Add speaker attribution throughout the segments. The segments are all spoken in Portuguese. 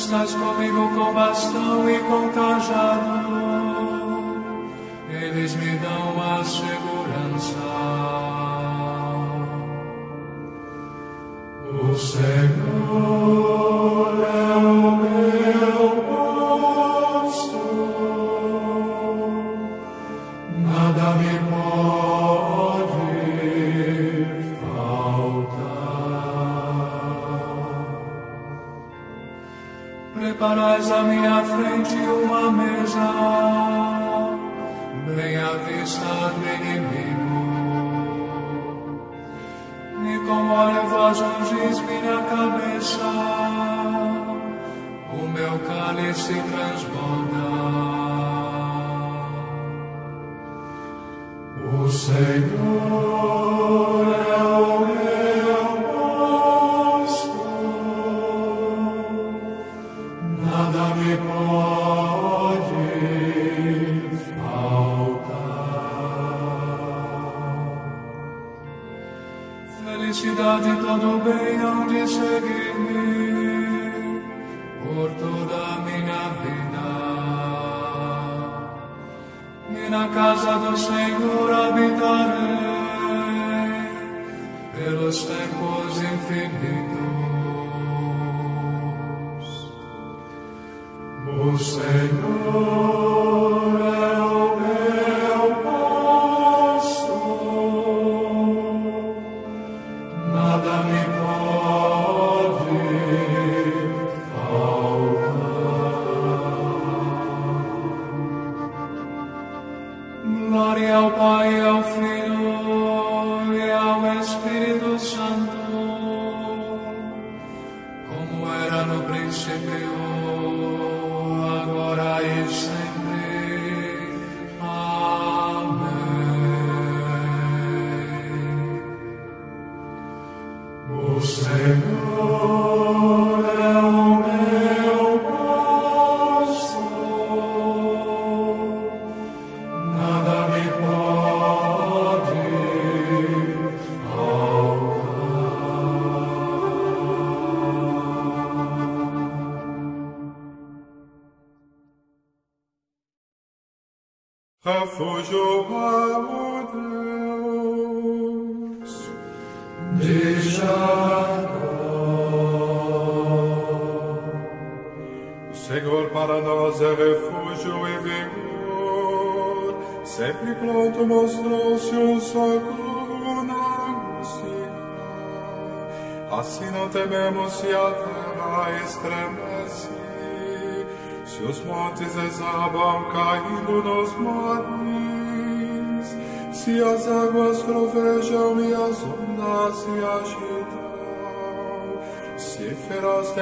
Speaker 1: estás comigo com bastão e com cajado, eles me dão a segurança. O Senhor ao Pai, é ao Filho e é ao Espírito Santo, como era no princípio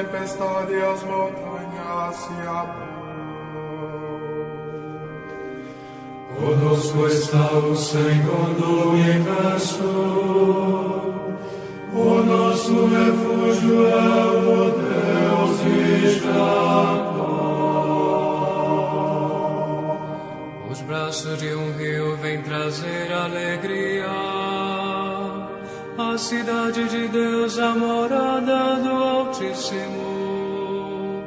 Speaker 1: tempestade e
Speaker 2: as montanhas se abrem.
Speaker 1: Conosco está o Senhor do universo, o nosso refúgio é o Deus de Jacó. Os braços de um rio vêm trazer alegria a cidade de Deus, a morada do Altíssimo.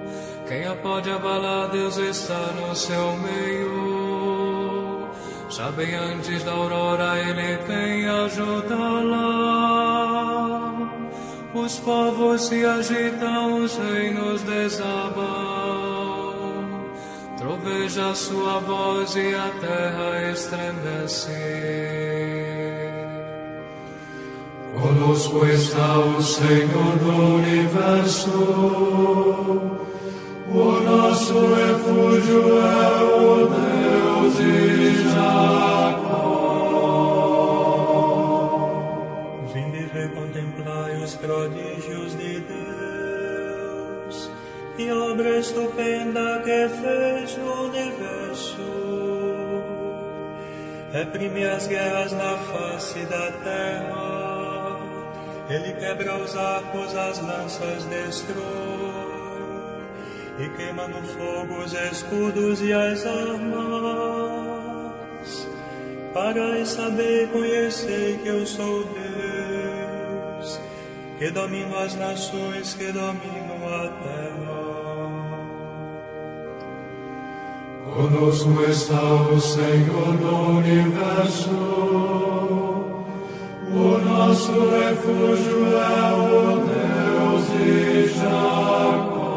Speaker 1: Quem a pode abalar, Deus está no seu meio. Sabem antes da aurora, ele vem ajudá-la. Os povos se agitam, os reinos desabam. Troveja sua voz e a terra estremece. Conosco está o Senhor do universo. O nosso refúgio é o Deus de Jacó.
Speaker 3: Vinde ver contemplai os prodígios de Deus e a obra estupenda que fez no universo. Reprime as guerras na face da terra. Ele quebra os arcos, as lanças destrói e queima no fogo os escudos e as armas. Para saber conhecer que eu sou Deus, que domino as nações, que domino a terra.
Speaker 1: Conosco está o Senhor do universo. O nosso refúgio é o Deus de Jacó.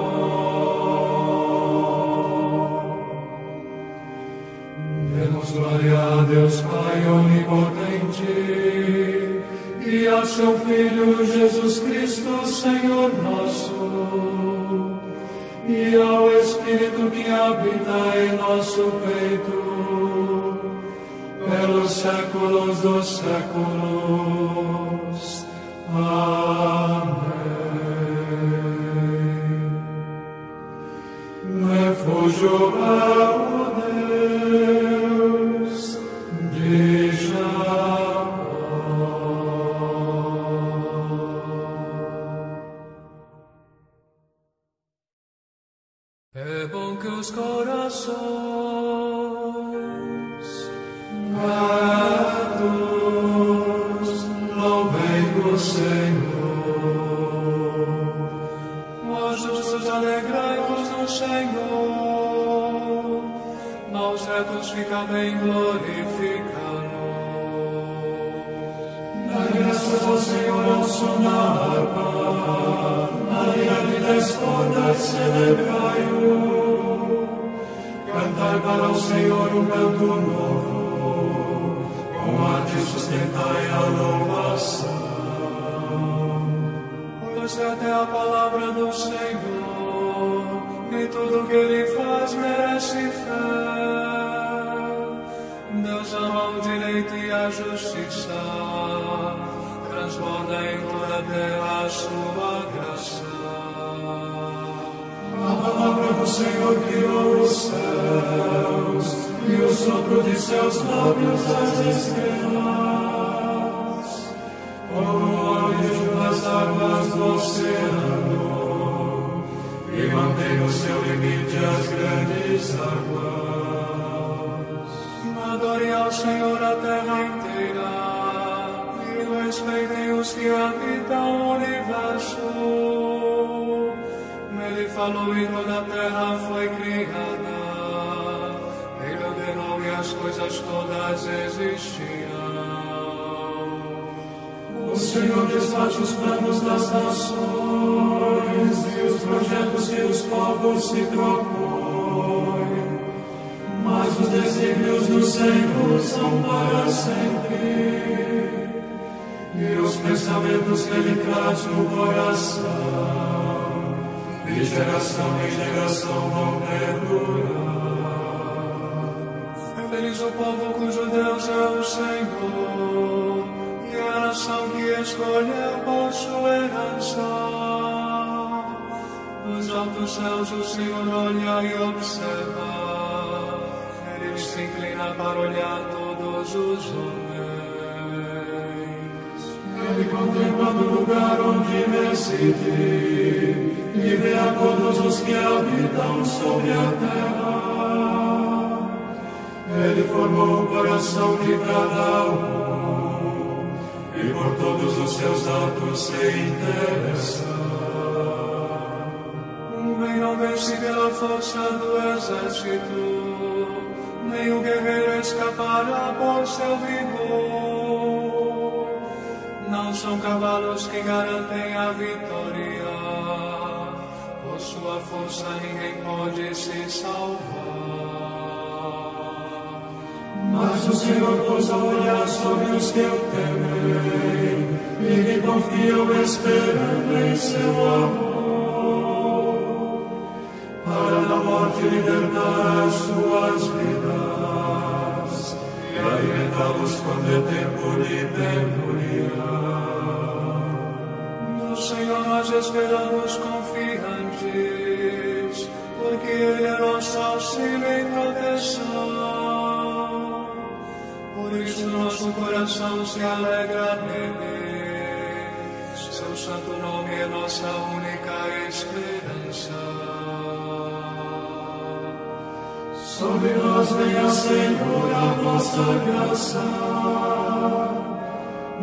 Speaker 1: Demos glória a Deus Pai onipotente e a seu Filho Jesus Cristo, Senhor nosso, e ao Espírito que habita em nosso peito séculos dos séculos. Amém. Refúgio é respeitem os que habitam o universo. Ele falou e toda a terra foi criada. Ele ordenou e as coisas todas existiram. O Senhor desfaz os planos das nações e os projetos que os povos se propõem. Mas os desígnios do Senhor são para sempre. E os pensamentos que Ele traz no coração de geração em geração vão perdurar. É feliz o povo cujo Deus é o Senhor, e a nação que escolheu por sua herança. Nos altos céus o Senhor olha e observa, Ele se inclina para olhar todos os homens. Ele contempla do lugar onde reside
Speaker 4: e vê a todos os que habitam sobre a terra. Ele formou o coração de cada um e por todos os seus atos se interessa.
Speaker 5: Um rei não vence pela força do exército, nem o guerreiro escapará por seu vigor. Não são cavalos que garantem a vitória, por sua força ninguém pode se salvar.
Speaker 4: Mas o Senhor pousa o olhar sobre os que o temem e que confiam esperando em seu amor, para da morte libertar as suas vidas alimentá-los quando é tempo de penúria.
Speaker 5: No Senhor nós esperamos confiantes, porque Ele é nosso auxílio e proteção. Por isso nosso coração se alegra nele. Seu santo nome é nossa única esperança.
Speaker 4: Sobre nós venha, Senhor, a vossa graça,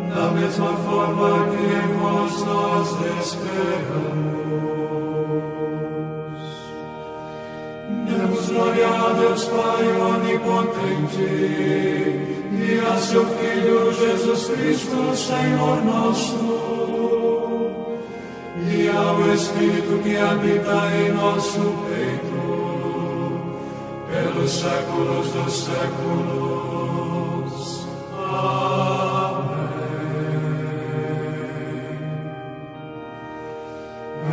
Speaker 4: da mesma forma que em vós nós esperamos. Demos glória a Deus Pai onipotente. E a seu Filho Jesus Cristo, Senhor nosso, e ao Espírito que habita em nosso peito pelos séculos dos séculos. Amém.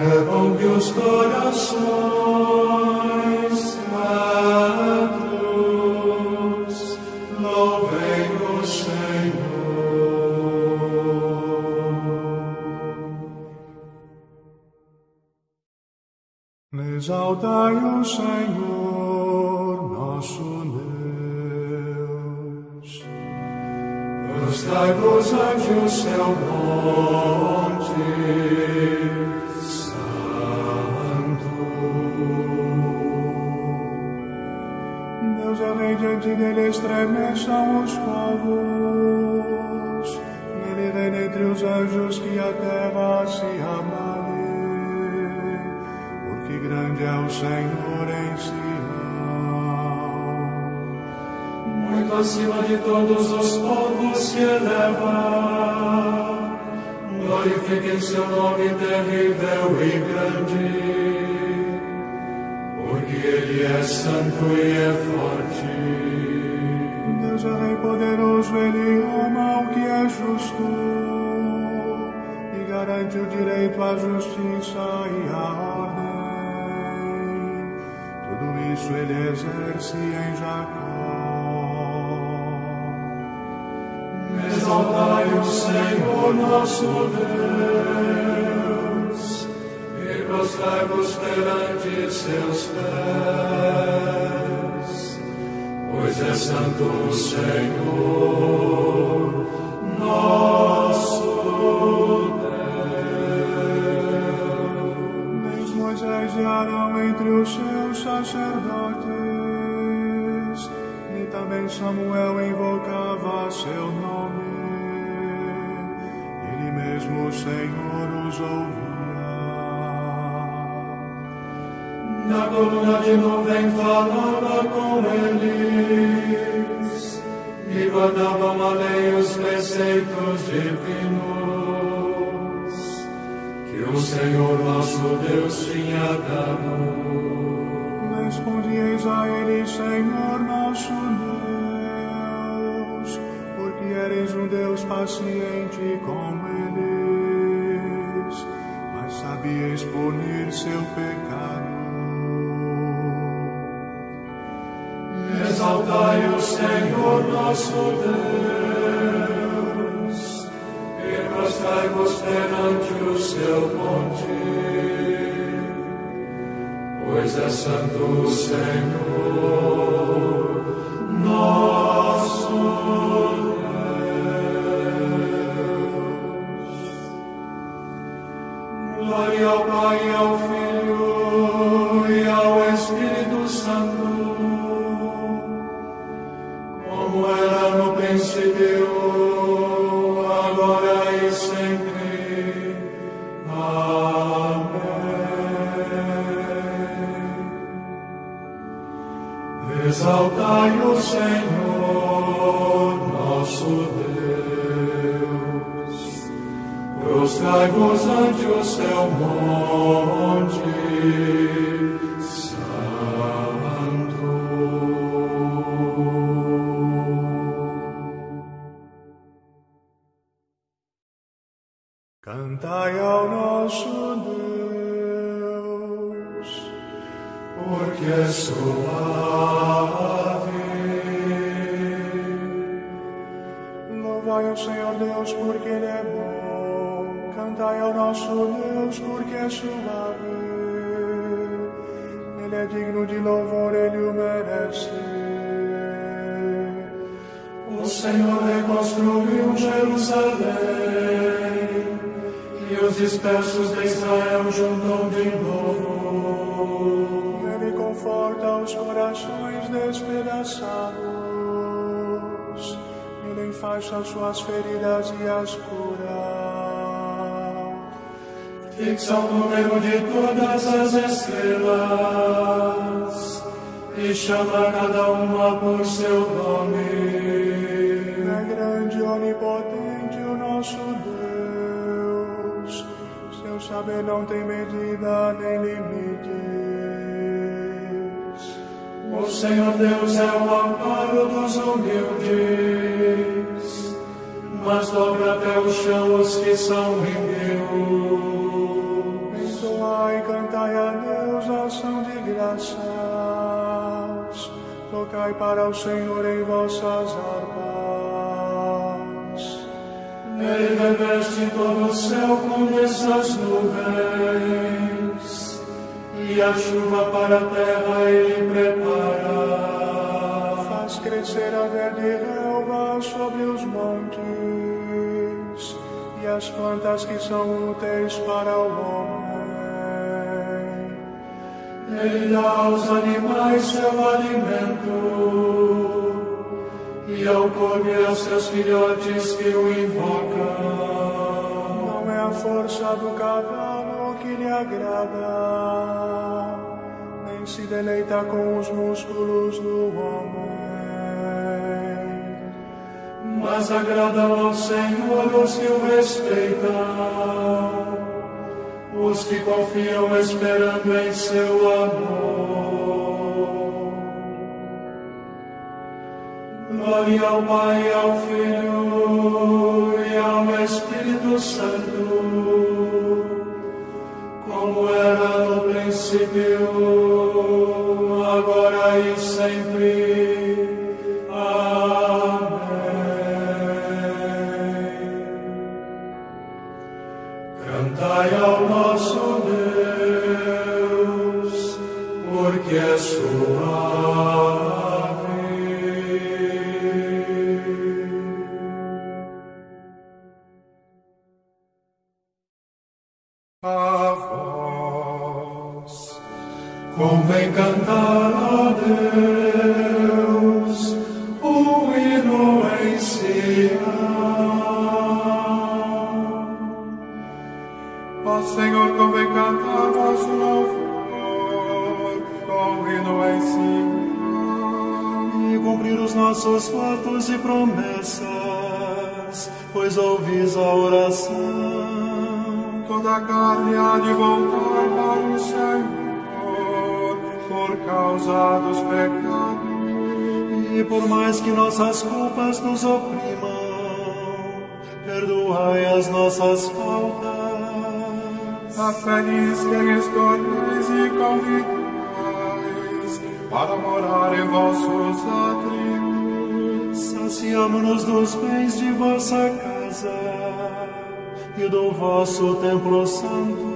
Speaker 4: É bom que os corações retos louvem o Senhor.
Speaker 5: Exaltai o Senhor,
Speaker 4: ante o seu monte santo.
Speaker 5: Deus rei diante dele estremeçam os povos.
Speaker 4: Acima de todos os povos se eleva. Glorifiquem seu nome terrível e grande, porque ele é santo e é forte.
Speaker 5: Deus é rei poderoso, ele ama o que é justo e garante o direito à justiça e à ordem. Tudo isso ele exerce em Jacó.
Speaker 4: Exaltai o Senhor nosso Deus, e prostrai-vos perante seus pés, pois é santo o Senhor nosso Deus.
Speaker 5: Deus Moisés e Arão entre os seus sacerdotes, e também Samuel invocava Senhor, os ouvia.
Speaker 4: Na coluna de nuvem falava com eles, e guardavam a lei os preceitos divinos, que o Senhor nosso Deus tinha dado.
Speaker 5: Respondieis a ele, Senhor nosso Deus, porque eres um Deus paciente com mas sabias punir seu pecado.
Speaker 4: Exaltai o Senhor nosso Deus, e prostrai-vos perante o seu monte, pois é santo o Senhor
Speaker 5: despedaçados. Ele enfaixa suas feridas e as cura.
Speaker 4: Fixa o número de todas as estrelas e chama cada uma por seu nome.
Speaker 5: É grande e onipotente o nosso Deus. Seu saber não tem medida nem limites.
Speaker 4: O Senhor Deus é o amparo dos humildes, mas dobra até o chão os que são humildes.
Speaker 5: Entoai e cantai a Deus ação de graças. Tocai para o Senhor em vossas harpas.
Speaker 4: Ele reveste todo o céu com dessas nuvens, e a chuva para a terra ele prepara.
Speaker 5: Faz crescer a verde relva sobre os montes e as plantas que são úteis para o homem.
Speaker 4: Ele dá aos animais seu alimento, e ao corvo seus filhotes que o invocam.
Speaker 5: Não é a força do cavalo que lhe agrada, se deleita com os músculos do homem.
Speaker 4: Mas agradam ao Senhor os que o respeitam, os que confiam esperando em seu amor. Glória ao Pai, ao Filho e ao Espírito Santo, como era no princípio,
Speaker 5: do vosso templo santo.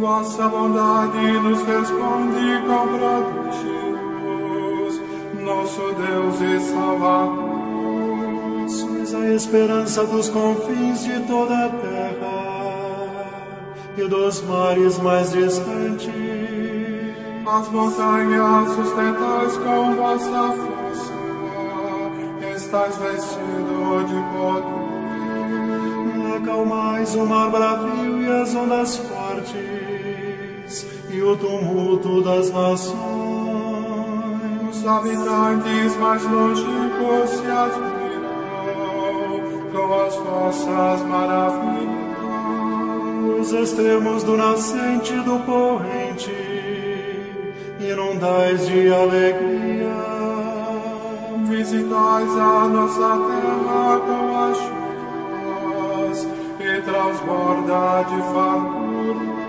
Speaker 2: Vossa bondade nos responde com prodígios, nosso Deus e Salvador.
Speaker 5: Sois a esperança dos confins de toda a terra e dos mares mais distantes.
Speaker 2: As montanhas sustentais com vossa força, estáis vestido de poder.
Speaker 5: Acalmais o mar bravio e as ondas fortes e o tumulto das nações.
Speaker 2: Os habitantes mais longínquos se admiram com as vossas maravilhas.
Speaker 4: Os extremos do nascente e do corrente, inundais de alegria.
Speaker 2: Visitais a nossa terra com as chuvas e transborda de fartura.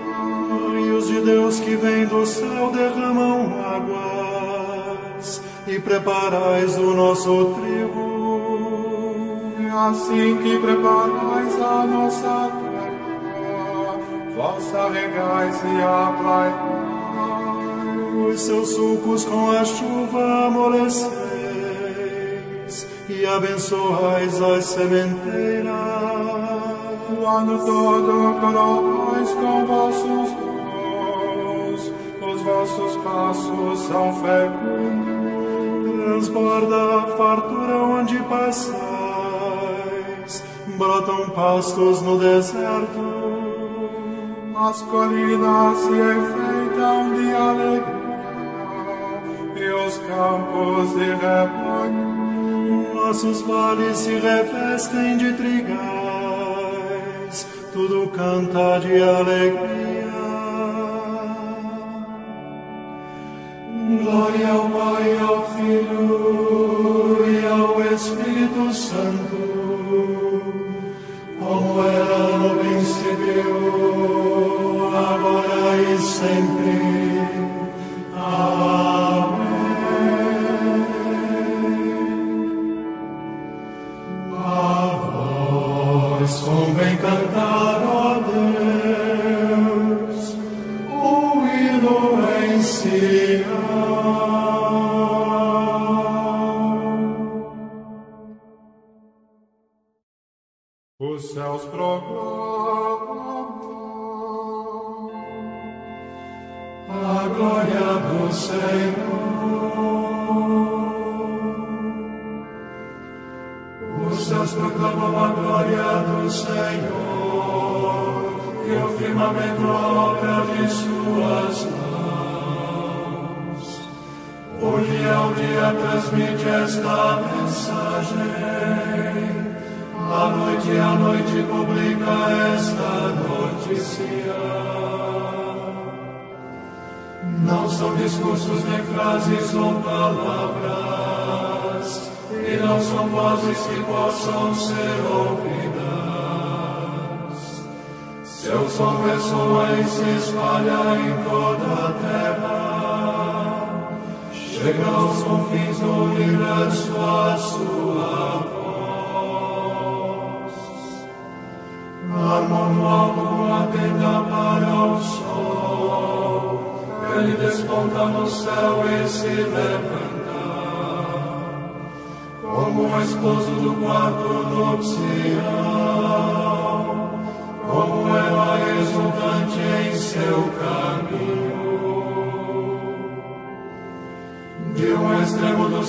Speaker 4: Rios de Deus que vêm do céu derramam águas e preparais o nosso trigo.
Speaker 2: E assim que preparais a nossa terra, vós regais e aplaiai.
Speaker 4: Os seus sulcos com a chuva amoleceis e abençoais as sementeiras.
Speaker 2: Ano todo coroais com vossos dons, os vossos passos são fecundos.
Speaker 4: Transborda a fartura onde passais, brotam pastos no deserto.
Speaker 2: As colinas se enfeitam de alegria e os campos de rebanho.
Speaker 4: Nossos vales se revestem de trigais, tudo canta de alegria. Glória ao Pai, ao Filho e ao Espírito Santo, como era no princípio, agora e sempre. Amém.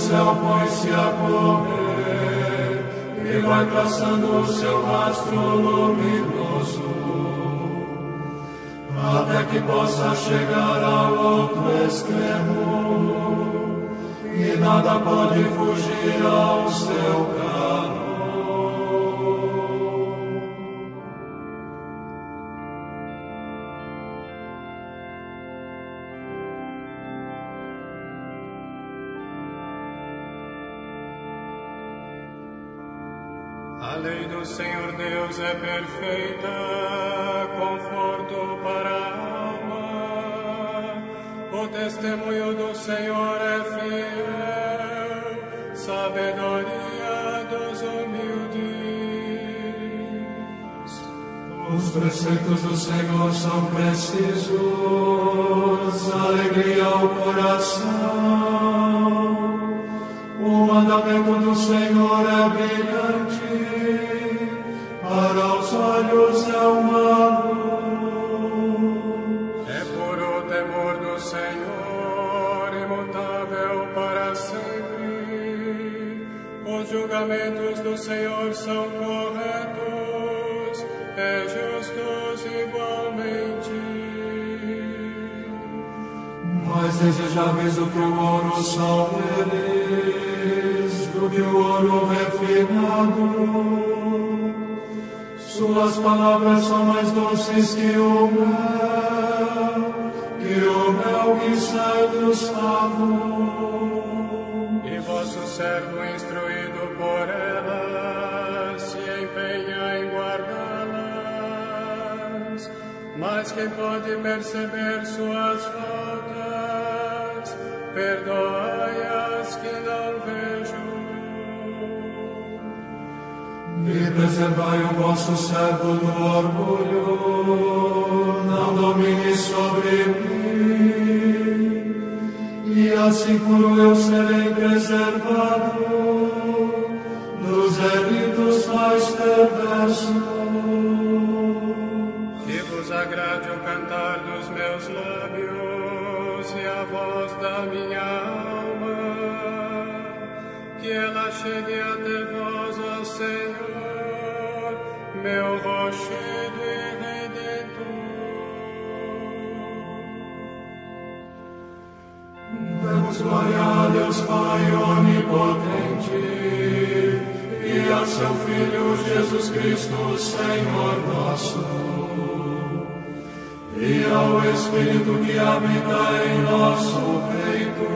Speaker 4: Do céu põe-se a correr e vai traçando o seu rastro luminoso, até que possa chegar ao outro extremo, e nada pode fugir ao seu calor.
Speaker 1: Senhor Deus é perfeita, conforto para a alma. O testemunho do Senhor é fiel, sabedoria dos humildes.
Speaker 4: Os preceitos do Senhor são precisos, alegria ao coração. O mandamento do Senhor é brilhante,
Speaker 1: julgamentos do Senhor são corretos, é justos igualmente. Mais desejáveis do que o ouro são eles, do que o ouro refinado. Suas palavras são mais doces que o mel, que o mel que sai dos favos.
Speaker 4: E vosso servo instruído por elas se empenha em guardá-las. Mas quem pode perceber suas faltas, perdoai-as que não vejo.
Speaker 1: E preservai o vosso servo do orgulho, não domine sobre mim. E assim por eu serei preservado Deus Pai onipotente. e a seu Filho Jesus Cristo, Senhor nosso, e ao Espírito que habita em nosso peito,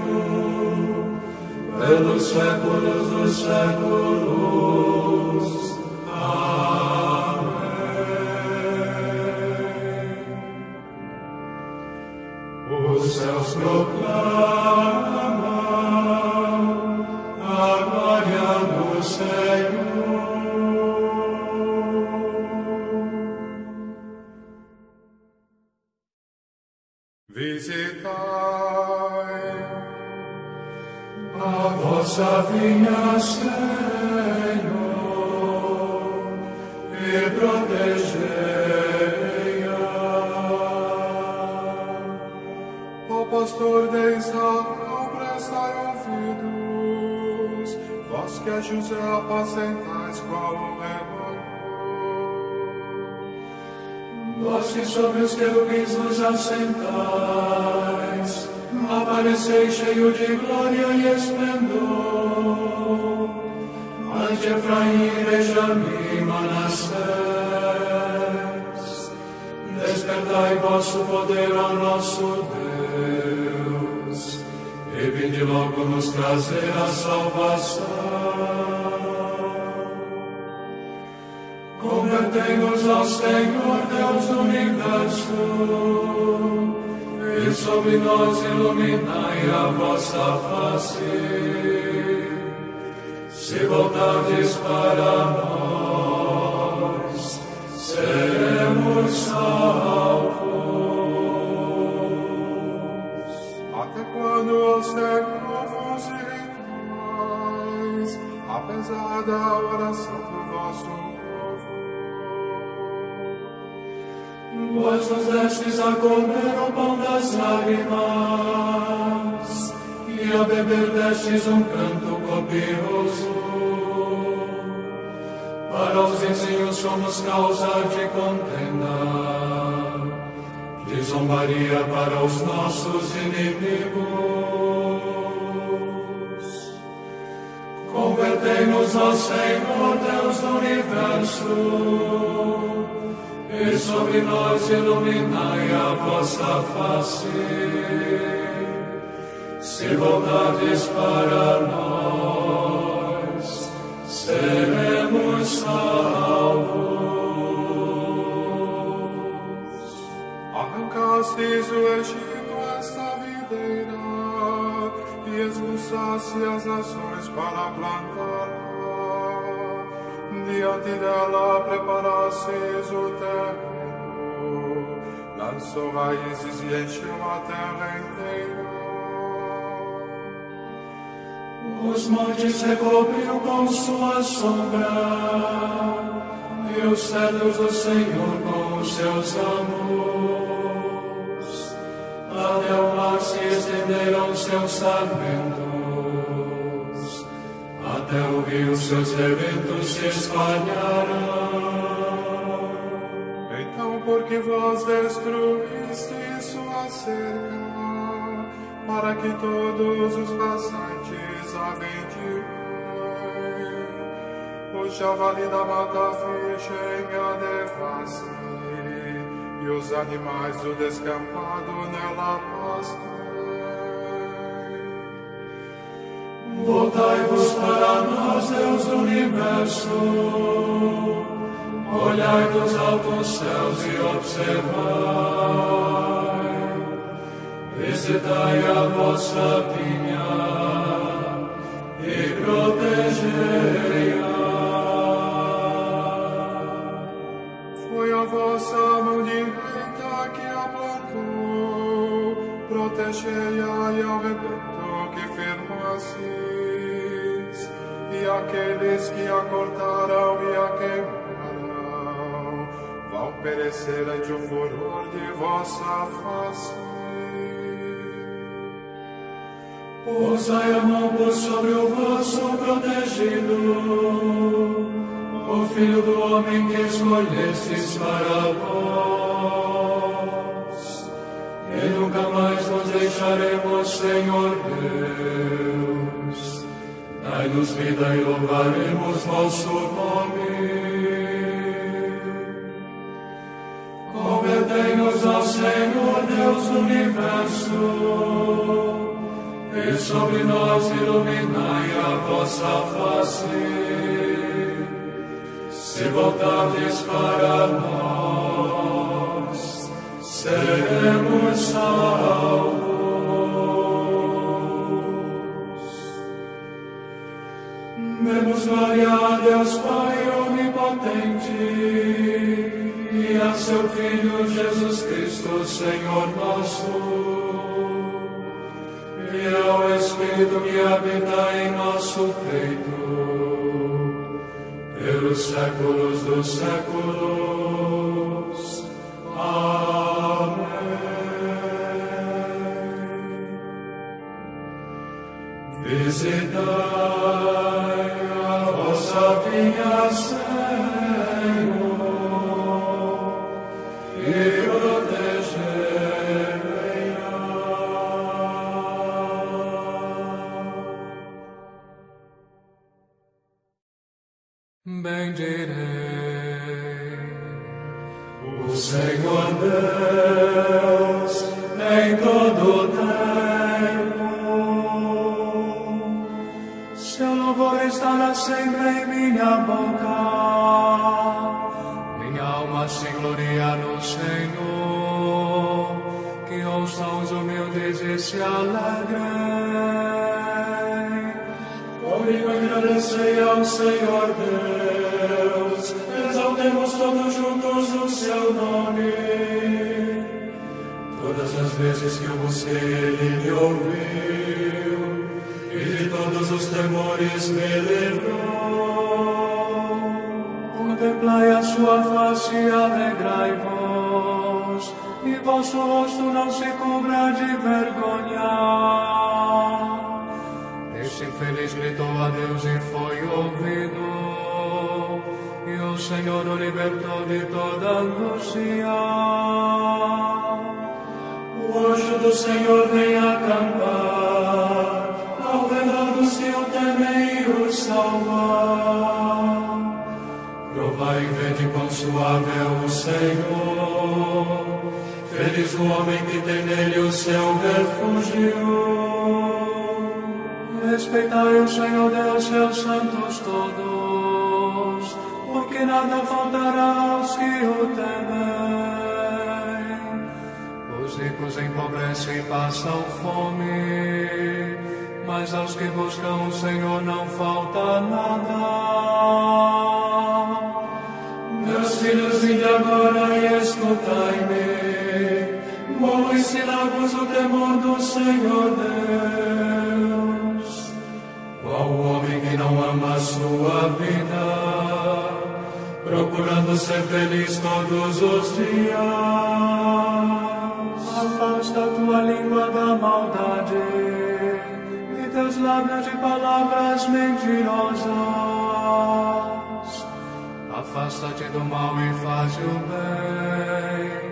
Speaker 1: pelos séculos dos séculos. Amém. Os céus proclamam
Speaker 2: pastor de Israel, prestai ouvidos, vós que a José apacentais qual o rebanho.
Speaker 1: Vós que sobre os querubins vos assentais, apareceis cheio de glória e esplendor. Ante Efraim, Benjamim, Manassés, vosso poder ao nosso Deus, e vinde logo nos trazer a salvação. Convertei-nos ao Senhor Deus do universo, e sobre nós iluminai a vossa face. Se voltardes para nós, seremos salvos.
Speaker 2: Quando, Senhor, vos irritais, apesar da oração do vosso povo?
Speaker 1: Vós nos destes a comer o pão das lágrimas, e a beber destes um canto copioso. Para os vizinhos somos causa de contenda, zombaria para os nossos inimigos. Convertei-nos ao Senhor Deus do universo, e sobre nós iluminai a vossa face. Se voltardes para
Speaker 2: para plantá-la. Diante dela preparastes o terreno, lançou raízes e encheu a terra inteira.
Speaker 1: Os montes recobriu com sua sombra, e os cedros do Senhor com os seus ramos. Até o mar se estenderam seus sarmentos, até o rio seus rebentos se espalharam.
Speaker 2: Então, porque vós destruíste sua cerca, para que todos os passantes a bendigam. O javali da mata fichem a devastem, e os animais do descampado nela pastem.
Speaker 1: Voltai-vos para nós, Deus do universo. Olhai dos altos céus e observai. Visitai a vossa vinha e protegei-a.
Speaker 2: Foi a vossa mão direita que a plantou, protegei-a e ao rebento que firmasses, e aqueles que a cortaram e a queimaram, vão perecer ante o furor de vossa face.
Speaker 1: Posai a mão por sobre o vosso protegido, o filho do homem que escolhestes para vós. E nunca mais nos deixaremos, Senhor Deus. Dai-nos vida e louvaremos vosso nome. Convertei-nos ao Senhor Deus do universo e sobre nós iluminai a vossa face. Se voltardes para nós, seremos salvos. A Deus Pai onipotente e a seu Filho Jesus Cristo, Senhor nosso e ao Espírito que habita em nosso peito, pelos séculos dos séculos. Amém. Visitai a vossa vinha, Qual homem que não ama a sua vida, procurando ser feliz todos os dias? Afasta tua língua da maldade e teus lábios de palavras mentirosas. Afasta-te do mal e faz o bem.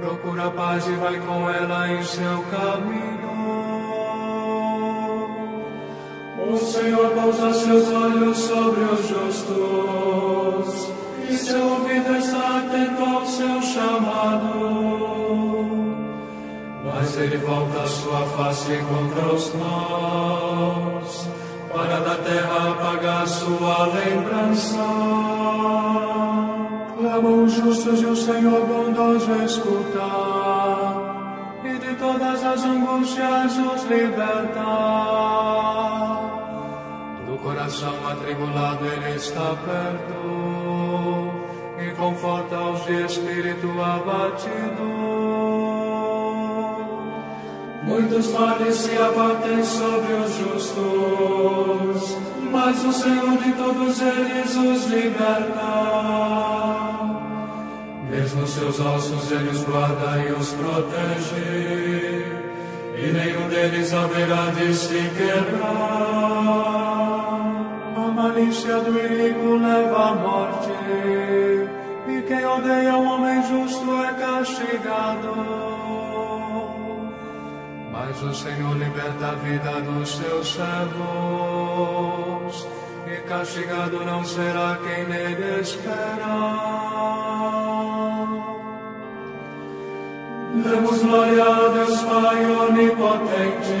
Speaker 1: Procura a paz e vai com ela em seu caminho. O Senhor pousa seus olhos sobre os justos, e seu ouvido está atento ao seu chamado. Mas ele volta sua face contra os maus, para da terra apagar sua lembrança. Clamam os justos e o Senhor bondoso escutar, e de todas as angústias os libertar. Coração atribulado ele está perto, e conforta os de espírito abatido. Muitos males se abatem sobre os justos, mas o Senhor de todos eles os liberta. Mesmo seus ossos ele os guarda e os protege, e nenhum deles haverá de se quebrar. Malícia do inimigo leva à morte, e quem odeia o homem justo é castigado. Mas o Senhor liberta a vida dos seus servos, e castigado não será quem nele espera. Demos glória a Deus Pai onipotente,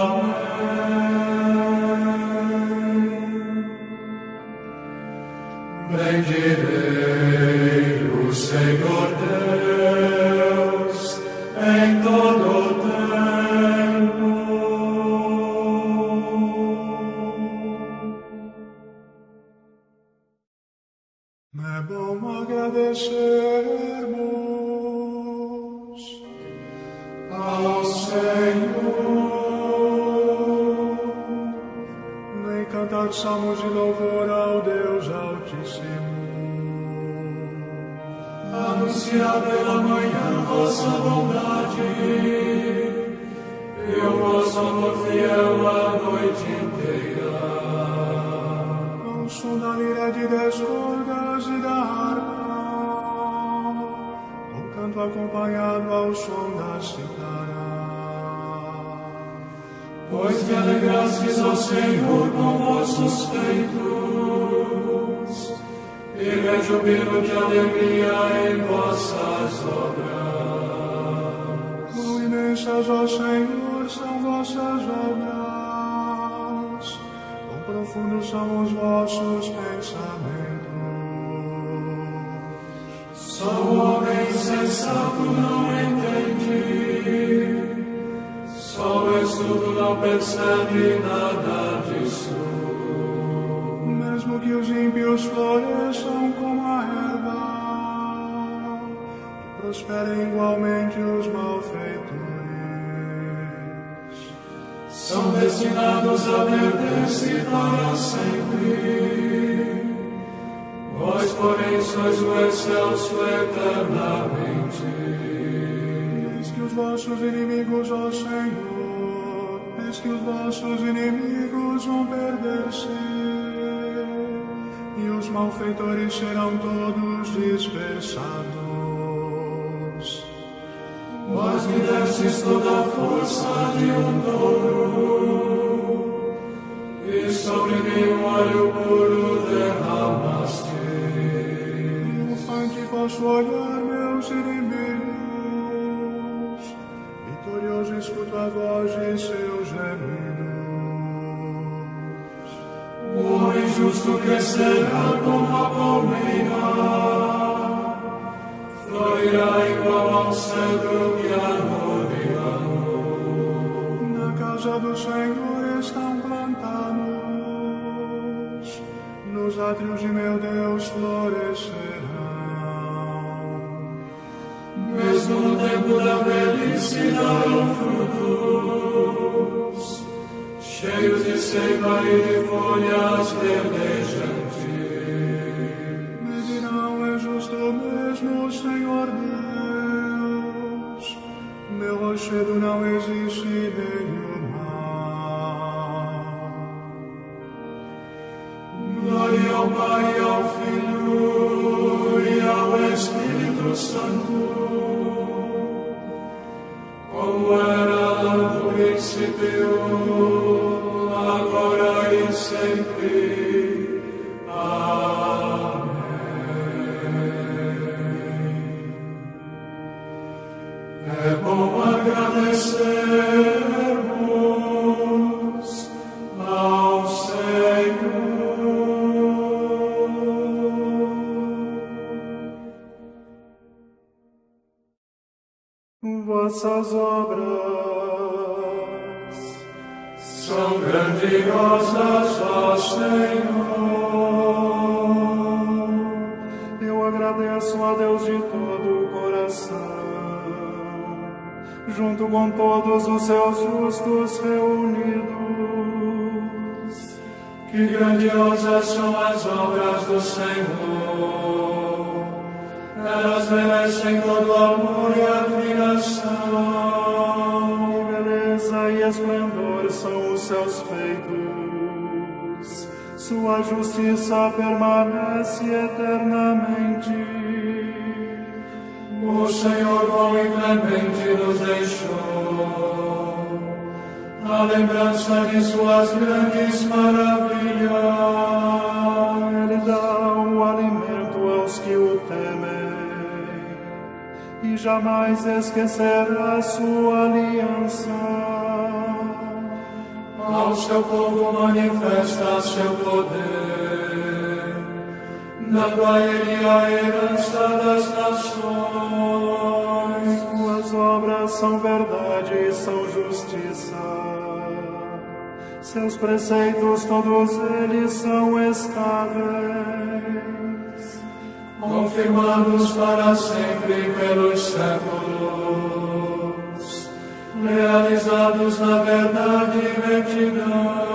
Speaker 1: Não percebe nada disso. Mesmo que os ímpios floresçam como a erva, e prosperem igualmente os malfeitores, são destinados a perder-se para sempre. Vós, porém, sois o excelso eternamente. Eis que os vossos inimigos, ó Senhor, eis que os vossos inimigos vão perder-se, e os malfeitores serão todos dispersados. Vós me destes toda a força de um touro, e sobre mim um óleo puro derramaste. Triunfante posso olhar meus inimigos, vitorioso escuto a voz de justo crescerá como a palmeira, florirá igual ao cedro que arboreado. Na casa do Senhor estão plantados, nos átrios de meu Deus florescerão. Mesmo no tempo da velhice darão frutos, cheio de seiva e de folhas verdejantes. Me dirão, é justo mesmo, Senhor Deus, meu rochedo não existe nenhum mal. Glória ao Pai, ao Filho e ao Espírito Santo, como era no princípio,
Speaker 2: Amen. Epo agradecem justiça permanece eternamente.
Speaker 1: O Senhor bom e clemente nos deixou a lembrança de suas grandes maravilhas.
Speaker 2: Ele dá o alimento aos que o temem e jamais esquecerá sua aliança.
Speaker 1: Ao seu povo manifesta seu poder, dando a ele a herança das nações.
Speaker 2: Suas obras são verdade e são justiça. Seus preceitos, todos eles são estáveis.
Speaker 1: confirmados para sempre pelos séculos, realizados na verdade e retidão.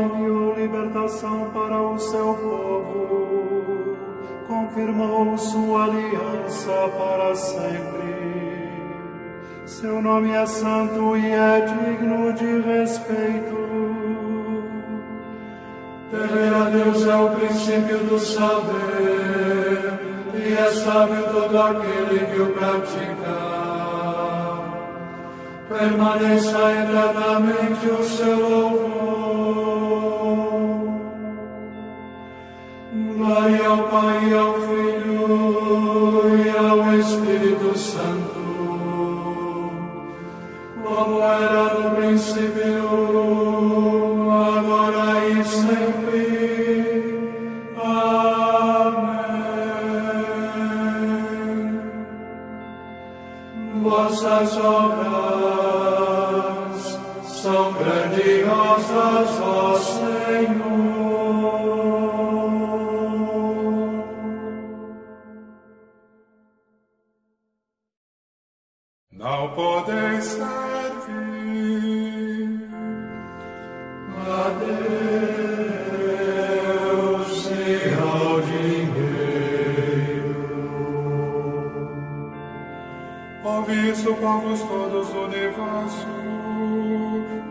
Speaker 2: Enviou libertação para o seu povo, confirmou sua aliança para sempre. Seu nome é santo e é digno de respeito.
Speaker 1: Temer a Deus é o princípio do saber, e é sábio todo aquele que o pratica. Permaneça eternamente o seu louvor. Glória ao Pai, e ao Filho e ao Espírito Santo, como era no princípio, agora e sempre. Amém. Vossas obras são grandiosas, ó
Speaker 2: Não podeis servir
Speaker 1: a Deus e ao dinheiro.
Speaker 2: Ouvi isso, povos todos do universo.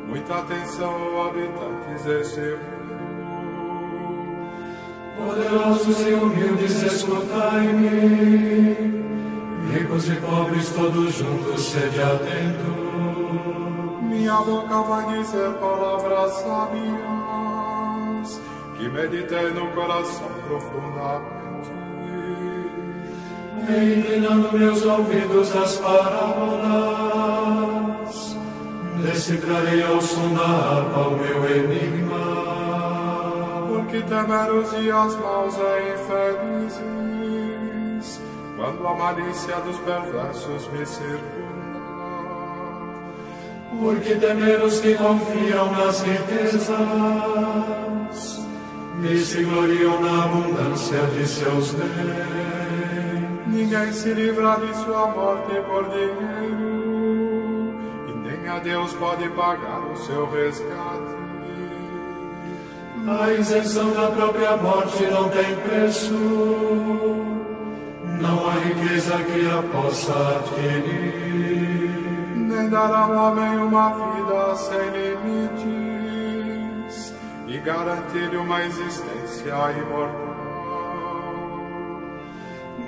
Speaker 2: Muita atenção, habitantes desse mundo.
Speaker 1: Poderosos e humildes, escutai-me. Ricos e pobres, todos juntos, sede atento.
Speaker 2: Minha boca vai dizer palavras sábias que meditei no coração profundamente.
Speaker 1: E inclinando meus ouvidos às parábolas, decifrarei ao som da harpa o meu enigma.
Speaker 2: Porque temer os dias maus é infelizes, quando a malícia dos perversos me circunda.
Speaker 1: Porque temer os que confiam nas riquezas e se gloriam na abundância de seus bens.
Speaker 2: Ninguém se livra de sua morte por dinheiro, e nem a Deus pode pagar o seu resgate.
Speaker 1: A isenção da própria morte não tem preço, não há riqueza que a possa adquirir.
Speaker 2: Nem dará ao homem uma vida sem limites, e garantir-lhe uma existência imortal.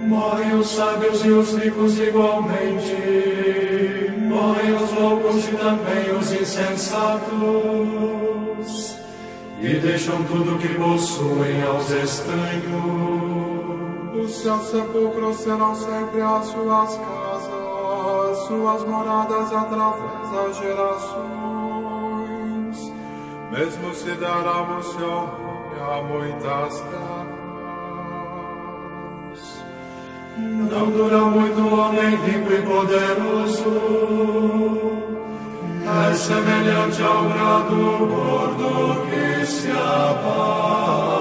Speaker 1: Morrem os sábios e os ricos igualmente, morrem os loucos e também os insensatos, e deixam tudo que possuem aos estranhos.
Speaker 2: Os seus sepulcros serão sempre as suas casas, suas moradas através das gerações, mesmo se dará o seu nome a muitas terras.
Speaker 1: Não dura muito o homem rico e poderoso, é semelhante ao gado gordo que se abate.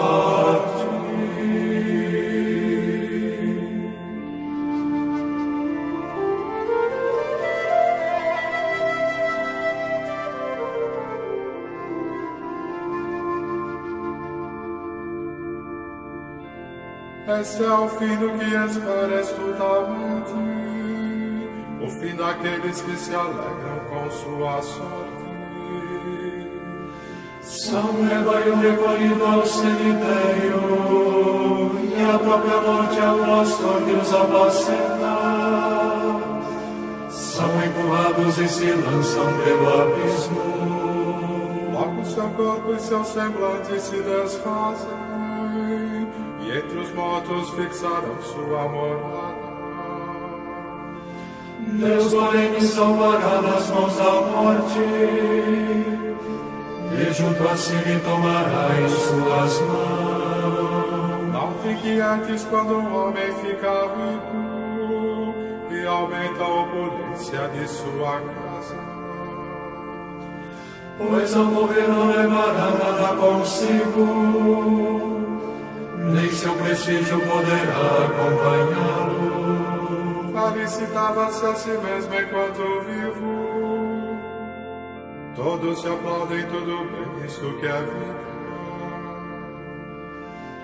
Speaker 2: Esse é o fim do que esperas totalmente, o fim daqueles que se alegram com sua sorte.
Speaker 1: São rebanho recolhido ao cemitério, e a própria morte é o pastor que os apacenta. São empurrados e se lançam pelo abismo.
Speaker 2: Logo seu corpo e seu semblante se desfazem, entre os mortos fixarão sua morada.
Speaker 1: Deus, porém, me salvará das mãos da morte, e junto a si me tomará em suas mãos.
Speaker 2: Não fique antes quando o homem fica rico e aumenta a opulência de sua casa.
Speaker 1: Pois ao morrer não levará nada consigo, nem seu prestígio poderá acompanhá-lo.
Speaker 2: Felicitava-se a si mesmo enquanto vivo. Todos se aplaudem tudo bem, isto que é vida.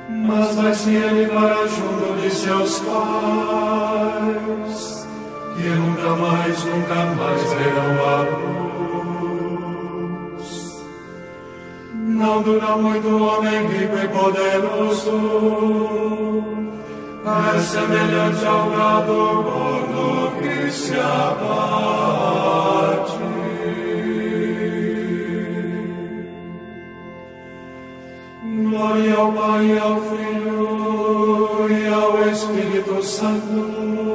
Speaker 1: Mas vai-se ele para junto de seus pais, que nunca mais, nunca mais verão a luz. Não muito homem rico e poderoso, é semelhante ao gado gordo que se abate. Glória ao Pai, ao Filho e ao Espírito Santo,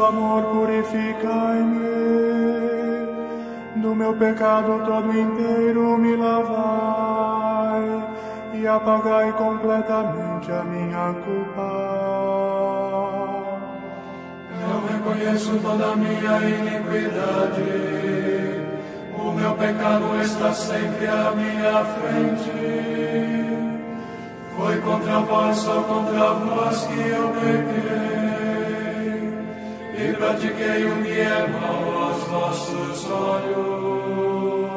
Speaker 5: vosso amor, purificai-me. Do meu pecado todo inteiro me lavai e apagai completamente a minha culpa.
Speaker 1: Eu reconheço toda a minha iniquidade. O meu pecado está sempre à minha frente. Foi contra vós, só contra vós que eu pequei. E pratiquei o que é mal aos vossos olhos.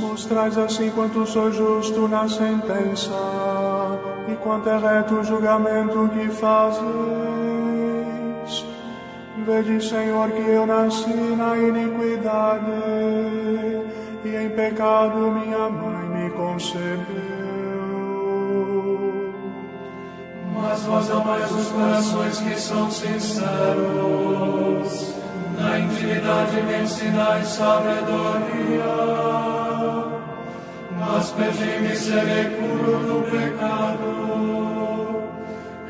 Speaker 5: Mostrais assim quanto sou justo na sentença e quanto é reto o julgamento que fazes. Vede, Senhor, que eu nasci na iniquidade e em pecado minha mãe me concebeu.
Speaker 1: Mas vós amais os corações que são sinceros, na intimidade me ensinais sabedoria. Mas pedi-me serei puro do pecado,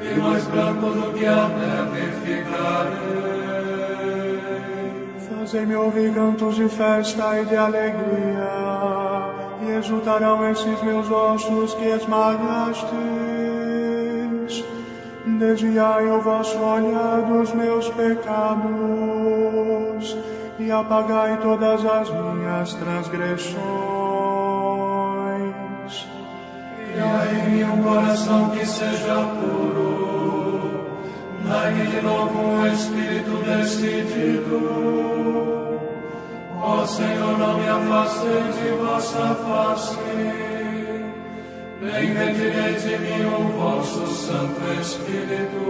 Speaker 1: e mais branco do que a neve ficarei.
Speaker 5: Fazei-me ouvir cantos de festa e de alegria, e exultarão esses meus ossos que esmagastes. Desviai o vosso olhar dos meus pecados, e apagai todas as minhas transgressões.
Speaker 1: Cria em mim um coração que seja puro, dai-me de novo um espírito decidido. Ó Senhor, não me afasteis de vossa face, de mim o vosso Santo Espírito.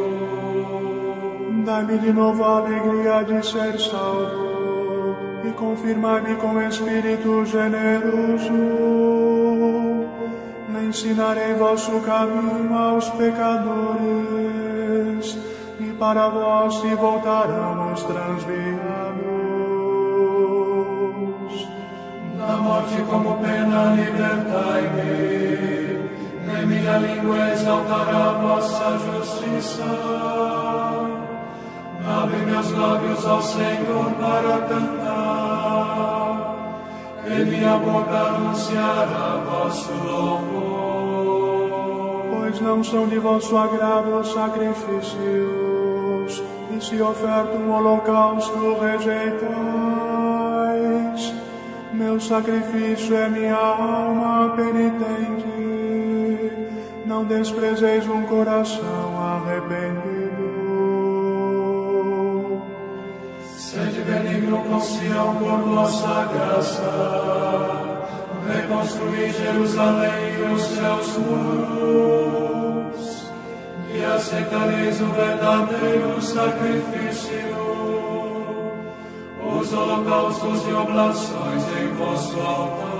Speaker 5: Dai-me de novo a alegria de ser salvo e confirmai-me com espírito generoso. Me ensinarei vosso caminho aos pecadores e para vós se voltarão os transviados.
Speaker 1: Da morte como pena libertai-me, minha língua exaltará vossa justiça. Abre meus lábios ao Senhor para cantar, e minha boca anunciará vosso louvor.
Speaker 5: Pois não são de vosso agrado os sacrifícios, e se oferta um holocausto rejeitais. Meu sacrifício é minha alma penitente, não desprezeis um coração arrependido.
Speaker 1: Sede benigno com Sião por vossa graça, reconstruí Jerusalém e os seus muros, e aceitareis o verdadeiro sacrifício, os holocaustos e oblações em vosso altar.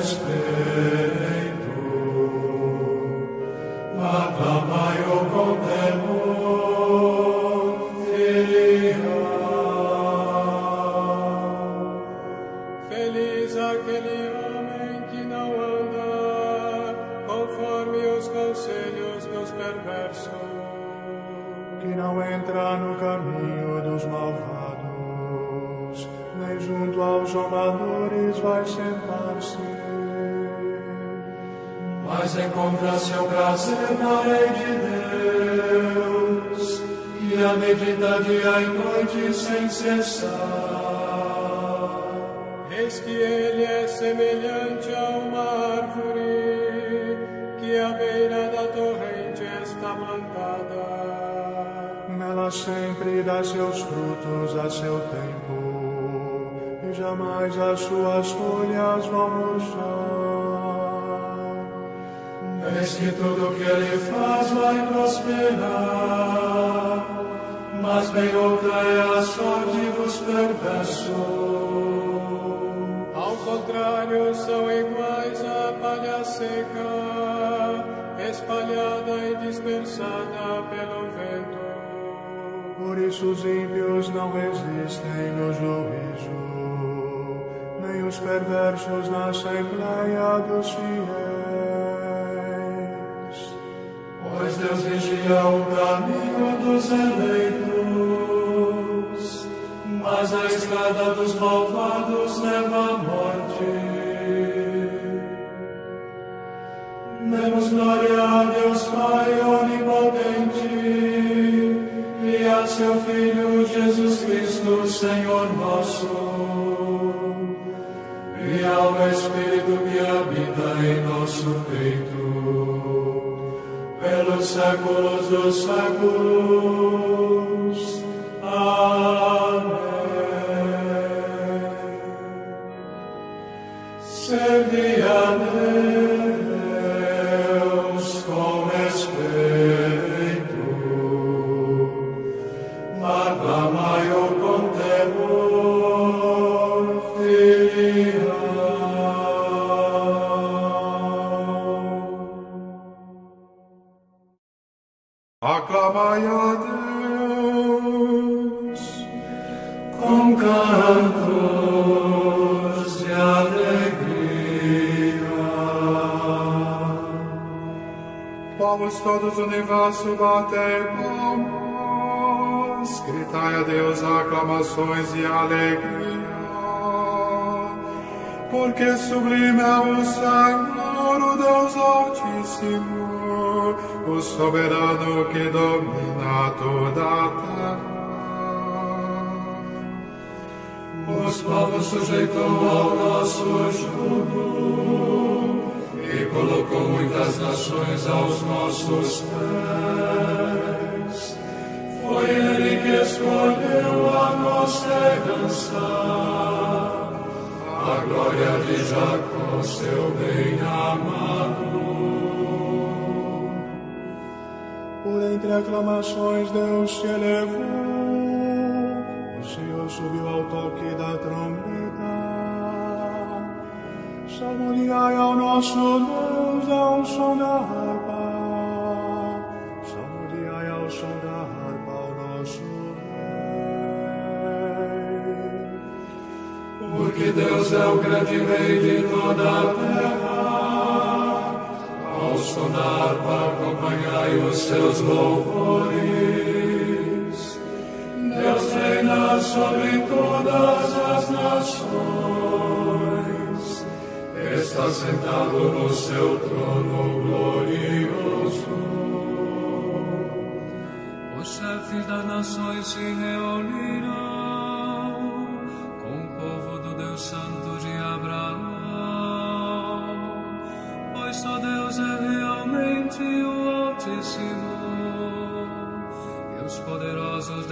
Speaker 1: com séculos dos
Speaker 2: aclamações e alegria. Porque sublime é o Senhor, o Deus Altíssimo, o soberano que domina toda a terra.
Speaker 1: Os povos sujeitou ao nosso jugo e colocou muitas nações aos nossos pés. Foi Ele que escolheu a nossa herança, a glória de Jacó, seu bem-amado.
Speaker 5: Por entre aclamações Deus te elevou, o Senhor subiu ao toque da trombeta. Salmodiai ao nosso Deus ao som da harpa.
Speaker 1: É o grande rei de toda a terra. Ao som da harpa acompanhai os seus louvores. Deus reina sobre todas as nações. Está sentado no seu trono glorioso.
Speaker 6: Os chefes das nações se reunirão